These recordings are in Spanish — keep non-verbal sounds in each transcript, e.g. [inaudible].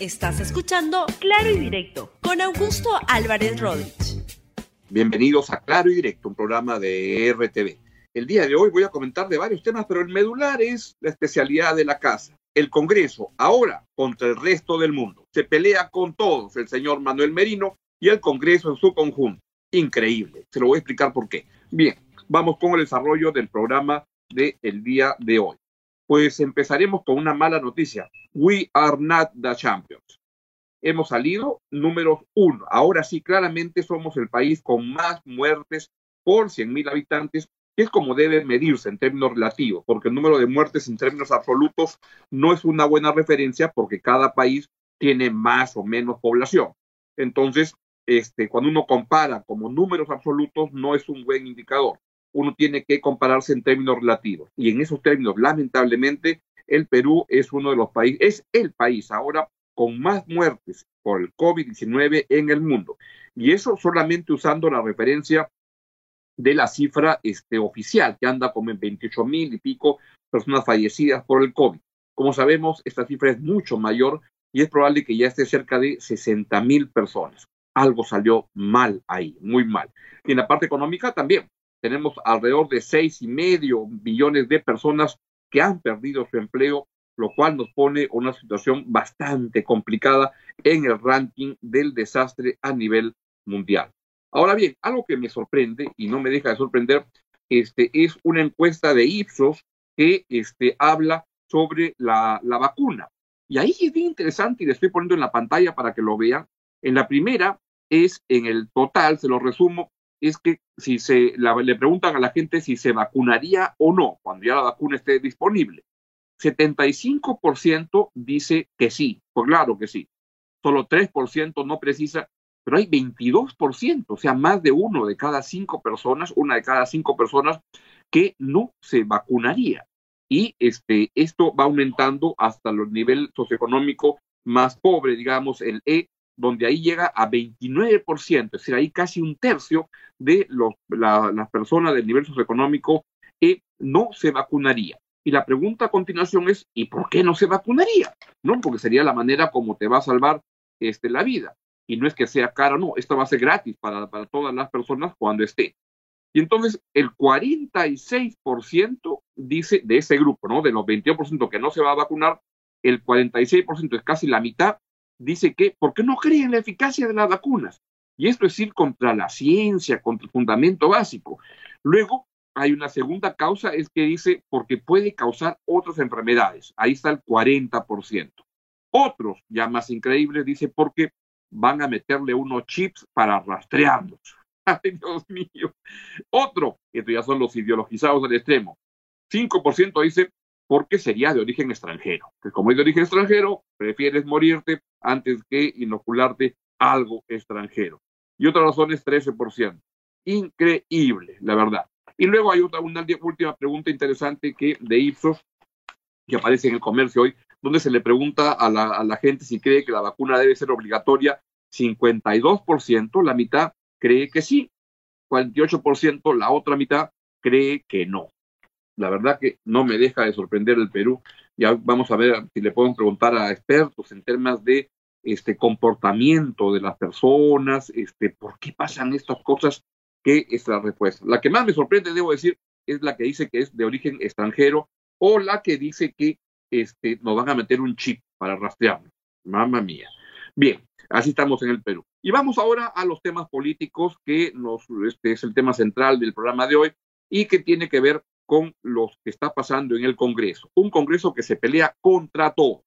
Estás escuchando Claro y Directo con Augusto Álvarez Rodríguez. Bienvenidos a Claro y Directo, un programa de RTV. El día de hoy voy a comentar de varios temas, pero el medular es la especialidad de la casa. El Congreso, ahora contra el resto del mundo. Se pelea con todos el señor Manuel Merino y el Congreso en su conjunto. Increíble. Se lo voy a explicar por qué. Bien, vamos con el desarrollo del programa del el día de hoy. Pues empezaremos con una mala noticia. We are not the champions. Hemos salido números uno. Ahora sí, claramente somos el país con más muertes por 100.000 habitantes, que es como debe medirse en términos relativos, porque el número de muertes en términos absolutos no es una buena referencia porque cada país tiene más o menos población. Entonces, este, cuando uno compara como números absolutos, no es un buen indicador uno tiene que compararse en términos relativos. Y en esos términos, lamentablemente, el Perú es uno de los países, es el país ahora con más muertes por el COVID-19 en el mundo. Y eso solamente usando la referencia de la cifra este, oficial, que anda como en 28 mil y pico personas fallecidas por el COVID. Como sabemos, esta cifra es mucho mayor y es probable que ya esté cerca de 60 mil personas. Algo salió mal ahí, muy mal. Y en la parte económica también tenemos alrededor de seis y medio billones de personas que han perdido su empleo, lo cual nos pone una situación bastante complicada en el ranking del desastre a nivel mundial. Ahora bien, algo que me sorprende y no me deja de sorprender, este, es una encuesta de Ipsos que este, habla sobre la, la vacuna. Y ahí es bien interesante y le estoy poniendo en la pantalla para que lo vean. En la primera es en el total, se lo resumo, es que si se le preguntan a la gente si se vacunaría o no cuando ya la vacuna esté disponible. 75% dice que sí, pues claro que sí. Solo 3% no precisa, pero hay 22%, o sea, más de uno de cada cinco personas, una de cada cinco personas que no se vacunaría. Y este, esto va aumentando hasta el nivel socioeconómico más pobre, digamos, el E donde ahí llega a 29%, es decir, ahí casi un tercio de los, las personas del nivel socioeconómico no se vacunaría. Y la pregunta a continuación es, ¿y por qué no se vacunaría? ¿No? Porque sería la manera como te va a salvar este, la vida. Y no es que sea caro, no, esto va a ser gratis para, para todas las personas cuando esté. Y entonces el 46% dice de ese grupo, ¿no? De los 22% que no se va a vacunar, el 46% es casi la mitad, dice que, porque no cree en la eficacia de las vacunas. Y esto es ir contra la ciencia, contra el fundamento básico. Luego, hay una segunda causa, es que dice, porque puede causar otras enfermedades. Ahí está el 40%. Otros, ya más increíbles, dice, porque van a meterle unos chips para rastrearlos. [laughs] Ay, Dios mío. Otro, estos ya son los ideologizados del extremo. 5% dice, porque sería de origen extranjero. Que como es de origen extranjero, prefieres morirte antes que inocularte algo extranjero. Y otra razón es 13%. Increíble, la verdad. Y luego hay otra, una última pregunta interesante que de Ipsos, que aparece en el comercio hoy, donde se le pregunta a la, a la gente si cree que la vacuna debe ser obligatoria. 52%, la mitad cree que sí. 48%, la otra mitad cree que no la verdad que no me deja de sorprender el Perú. Ya vamos a ver si le podemos preguntar a expertos en temas de este comportamiento de las personas, este, por qué pasan estas cosas, qué es la respuesta. La que más me sorprende, debo decir, es la que dice que es de origen extranjero o la que dice que este, nos van a meter un chip para rastrearnos. Mamma mía. Bien, así estamos en el Perú. Y vamos ahora a los temas políticos que nos, este es el tema central del programa de hoy y que tiene que ver con lo que está pasando en el Congreso. Un Congreso que se pelea contra todo.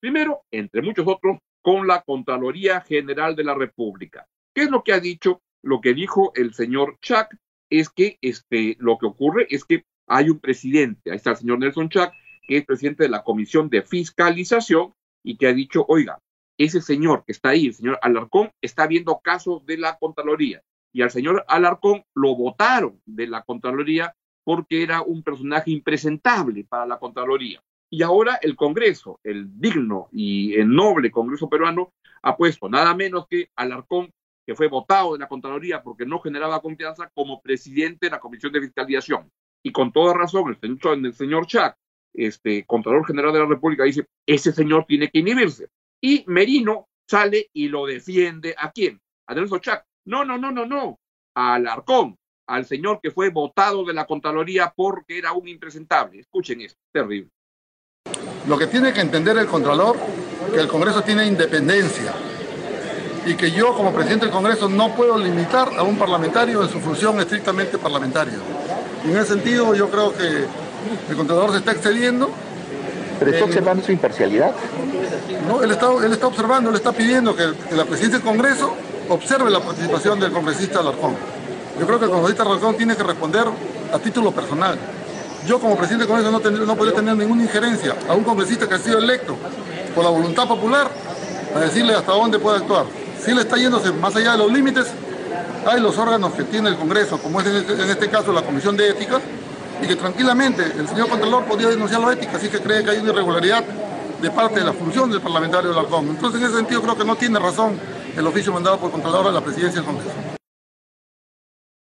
Primero, entre muchos otros, con la Contraloría General de la República. ¿Qué es lo que ha dicho? Lo que dijo el señor Chuck es que este, lo que ocurre es que hay un presidente, ahí está el señor Nelson Chuck, que es presidente de la Comisión de Fiscalización y que ha dicho, oiga, ese señor que está ahí, el señor Alarcón, está viendo casos de la Contraloría y al señor Alarcón lo votaron de la Contraloría porque era un personaje impresentable para la Contraloría. Y ahora el Congreso, el digno y el noble Congreso peruano, ha puesto nada menos que Alarcón, que fue votado de la Contraloría porque no generaba confianza, como presidente de la Comisión de Fiscalización. Y con toda razón, el señor, el señor Chac, este Contralor General de la República, dice, ese señor tiene que inhibirse. Y Merino sale y lo defiende. ¿A quién? A Nelson Chac. No, no, no, no, no. A Alarcón, al señor que fue votado de la Contraloría porque era un impresentable. Escuchen esto, terrible. Lo que tiene que entender el Contralor, que el Congreso tiene independencia y que yo como presidente del Congreso no puedo limitar a un parlamentario en su función estrictamente parlamentaria. Y en ese sentido yo creo que el Contralor se está excediendo. ¿Pero está observando su imparcialidad? No, él está, él está observando, él está pidiendo que, la presidencia del Congreso observe la participación del congresista Alarcón. Yo creo que el congresista Alarcón tiene que responder a título personal. Yo como presidente del Congreso no, no podría tener ninguna injerencia a un congresista que ha sido electo por la voluntad popular a decirle hasta dónde puede actuar. Si él está yéndose más allá de los límites, hay los órganos que tiene el Congreso, como es en este, en este caso la Comisión de Ética, y que tranquilamente el señor Contralor podía denunciar la ética, así que cree que hay una irregularidad de parte de la función del parlamentario de la COM. Entonces, en ese sentido, creo que no tiene razón el oficio mandado por Contralor a la presidencia del Congreso.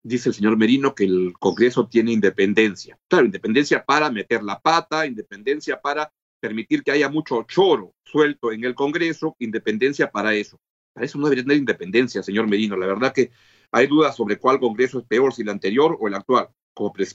Dice el señor Merino que el Congreso tiene independencia. Claro, independencia para meter la pata, independencia para permitir que haya mucho choro suelto en el Congreso, independencia para eso. Para eso no debería tener independencia, señor Merino. La verdad que hay dudas sobre cuál Congreso es peor, si el anterior o el actual.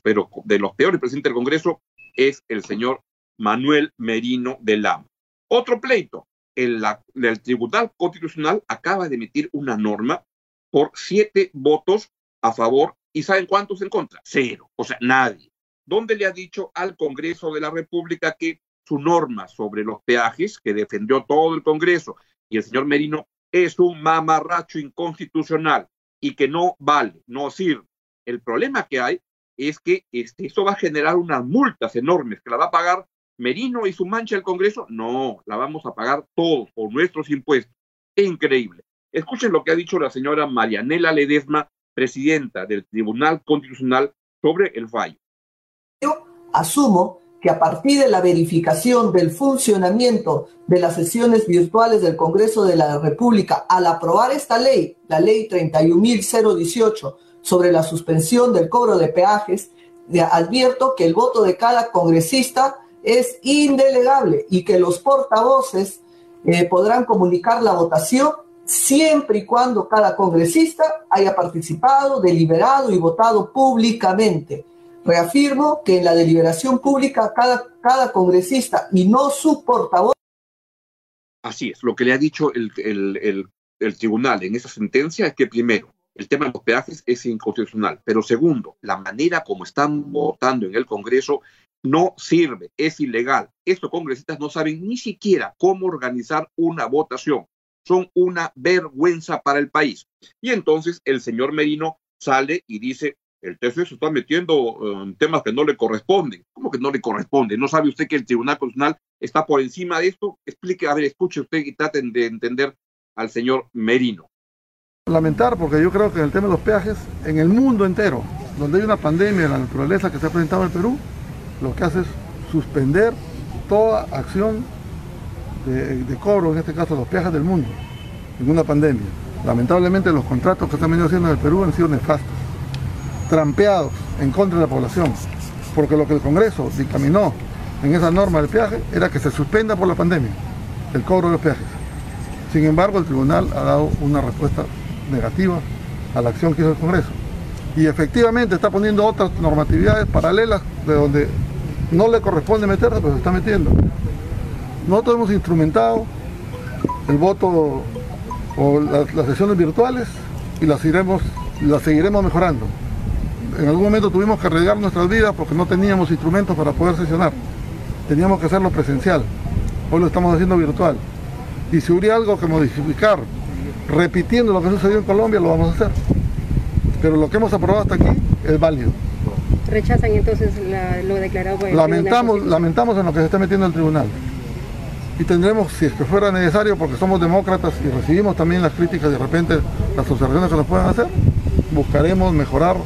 Pero de los peores presidentes del Congreso es el señor Manuel Merino de Lama. Otro pleito. El, el Tribunal Constitucional acaba de emitir una norma por siete votos a favor y ¿saben cuántos en contra? Cero. O sea, nadie. ¿Dónde le ha dicho al Congreso de la República que su norma sobre los peajes, que defendió todo el Congreso, y el señor Merino es un mamarracho inconstitucional y que no vale, no sirve. El problema que hay es que este, eso va a generar unas multas enormes que la va a pagar Merino y su mancha del Congreso. No, la vamos a pagar todos por nuestros impuestos. Es increíble. Escuchen lo que ha dicho la señora Marianela Ledesma, presidenta del Tribunal Constitucional, sobre el fallo. Yo asumo que a partir de la verificación del funcionamiento de las sesiones virtuales del Congreso de la República al aprobar esta ley, la ley 31.018, sobre la suspensión del cobro de peajes, advierto que el voto de cada congresista es indelegable y que los portavoces eh, podrán comunicar la votación siempre y cuando cada congresista haya participado, deliberado y votado públicamente. Reafirmo que en la deliberación pública cada, cada congresista y no su portavoz. Así es, lo que le ha dicho el, el, el, tribunal en esa sentencia es que primero, el tema de los peajes es inconstitucional, pero segundo, la manera como están votando en el Congreso no sirve, es ilegal. Estos congresistas no saben ni siquiera cómo organizar una votación. Son una vergüenza para el país. Y entonces el señor Merino sale y dice, el TC se está metiendo en temas que no le corresponden. ¿Cómo que no le corresponde? ¿No sabe usted que el Tribunal Constitucional está por encima de esto? Explique, a ver, escuche usted y traten de entender al señor Merino. Lamentar, porque yo creo que en el tema de los peajes, en el mundo entero, donde hay una pandemia de la naturaleza que se ha presentado en el Perú, lo que hace es suspender toda acción de, de cobro, en este caso los peajes del mundo, en una pandemia. Lamentablemente los contratos que se han venido haciendo en el Perú han sido nefastos trampeados en contra de la población, porque lo que el Congreso dictaminó en esa norma del peaje era que se suspenda por la pandemia el cobro de los peajes. Sin embargo, el tribunal ha dado una respuesta negativa a la acción que hizo el Congreso. Y efectivamente está poniendo otras normatividades paralelas de donde no le corresponde meterse, pero se está metiendo. Nosotros hemos instrumentado el voto o las, las sesiones virtuales y las, iremos, las seguiremos mejorando en algún momento tuvimos que arriesgar nuestras vidas porque no teníamos instrumentos para poder sesionar. Teníamos que hacerlo presencial. Hoy lo estamos haciendo virtual. Y si hubiera algo que modificar, repitiendo lo que sucedió en Colombia, lo vamos a hacer. Pero lo que hemos aprobado hasta aquí es válido. ¿Rechazan entonces lo declarado por el lamentamos, Lamentamos en lo que se está metiendo el tribunal. Y tendremos, si es que fuera necesario, porque somos demócratas y recibimos también las críticas de repente, las observaciones que nos puedan hacer, buscaremos mejorar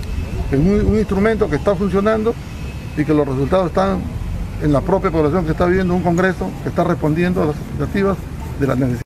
es un, instrumento que está funcionando y que los resultados están en la propia población que está viviendo un Congreso que está respondiendo a las expectativas de las necesidades.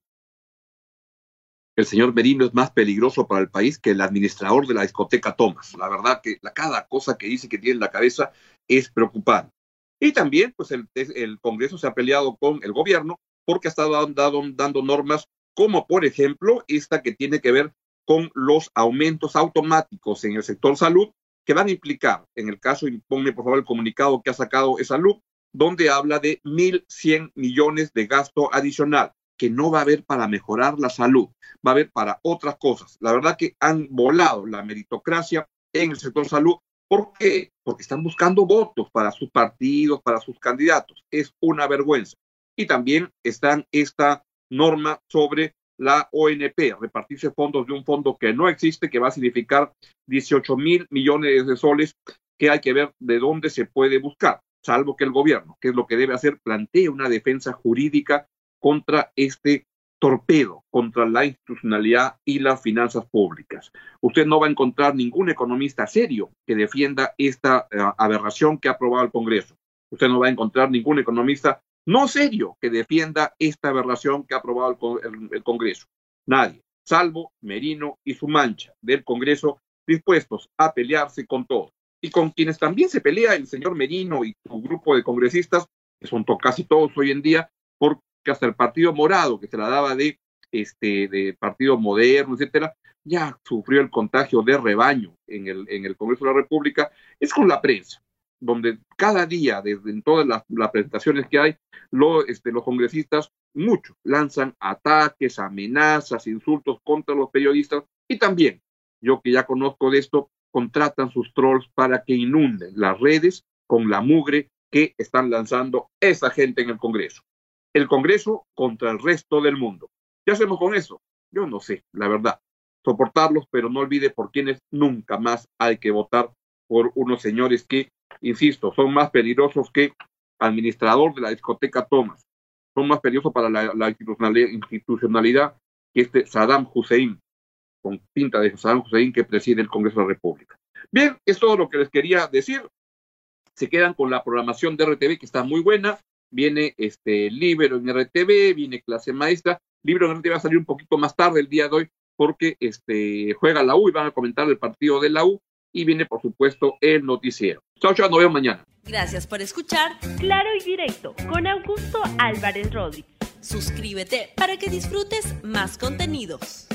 El señor Merino es más peligroso para el país que el administrador de la discoteca Thomas. La verdad que la, cada cosa que dice que tiene en la cabeza es preocupante. Y también, pues el, el Congreso se ha peleado con el gobierno porque ha estado dando, normas como, por ejemplo, esta que tiene que ver con los aumentos automáticos en el sector salud que van a implicar, en el caso, ponme por favor el comunicado que ha sacado esa salud, donde habla de 1.100 millones de gasto adicional que no va a haber para mejorar la salud, va a haber para otras cosas. La verdad que han volado la meritocracia en el sector salud. ¿Por qué? Porque están buscando votos para sus partidos, para sus candidatos. Es una vergüenza. Y también está esta norma sobre la ONP, repartirse fondos de un fondo que no existe, que va a significar 18 mil millones de soles, que hay que ver de dónde se puede buscar, salvo que el gobierno, que es lo que debe hacer, plantee una defensa jurídica contra este torpedo, contra la institucionalidad y las finanzas públicas. Usted no va a encontrar ningún economista serio que defienda esta eh, aberración que ha aprobado el Congreso. Usted no va a encontrar ningún economista no serio que defienda esta aberración que ha aprobado el, Congreso. Nadie, salvo Merino y su mancha del Congreso, dispuestos a pelearse con todo. Y con quienes también se pelea el señor Merino y su grupo de congresistas, que son casi todos hoy en día, porque hasta el Partido Morado, que se la daba de, este, de Partido Moderno, etcétera, ya sufrió el contagio de rebaño en el, en el Congreso de la República, es con la prensa donde cada día, desde todas las, presentaciones que hay, este, los congresistas, muchos, lanzan ataques, amenazas, insultos contra los periodistas y también, yo que ya conozco de esto, contratan sus trolls para que inunden las redes con la mugre que están lanzando esa gente en el Congreso. El Congreso contra el resto del mundo. ¿Qué hacemos con eso? Yo no sé, la verdad. Soportarlos, pero no olvide por quienes nunca más hay que votar por unos señores que insisto, son más peligrosos que administrador de la discoteca Thomas. Son más peligrosos para la, institucionalidad, que este Saddam Hussein, con pinta de Saddam Hussein que preside el Congreso de la República. Bien, es todo lo que les quería decir. Se quedan con la programación de RTV, que está muy buena. Viene este Libro en RTV, viene Clase Maestra. Libro en RTV va a salir un poquito más tarde el día de hoy, porque este, juega la U y van a comentar el partido de la U y viene, por supuesto, el noticiero. Chao, chao, nos vemos mañana. Gracias por escuchar Claro y Directo con Augusto Álvarez Rodríguez. Suscríbete para que disfrutes más contenidos.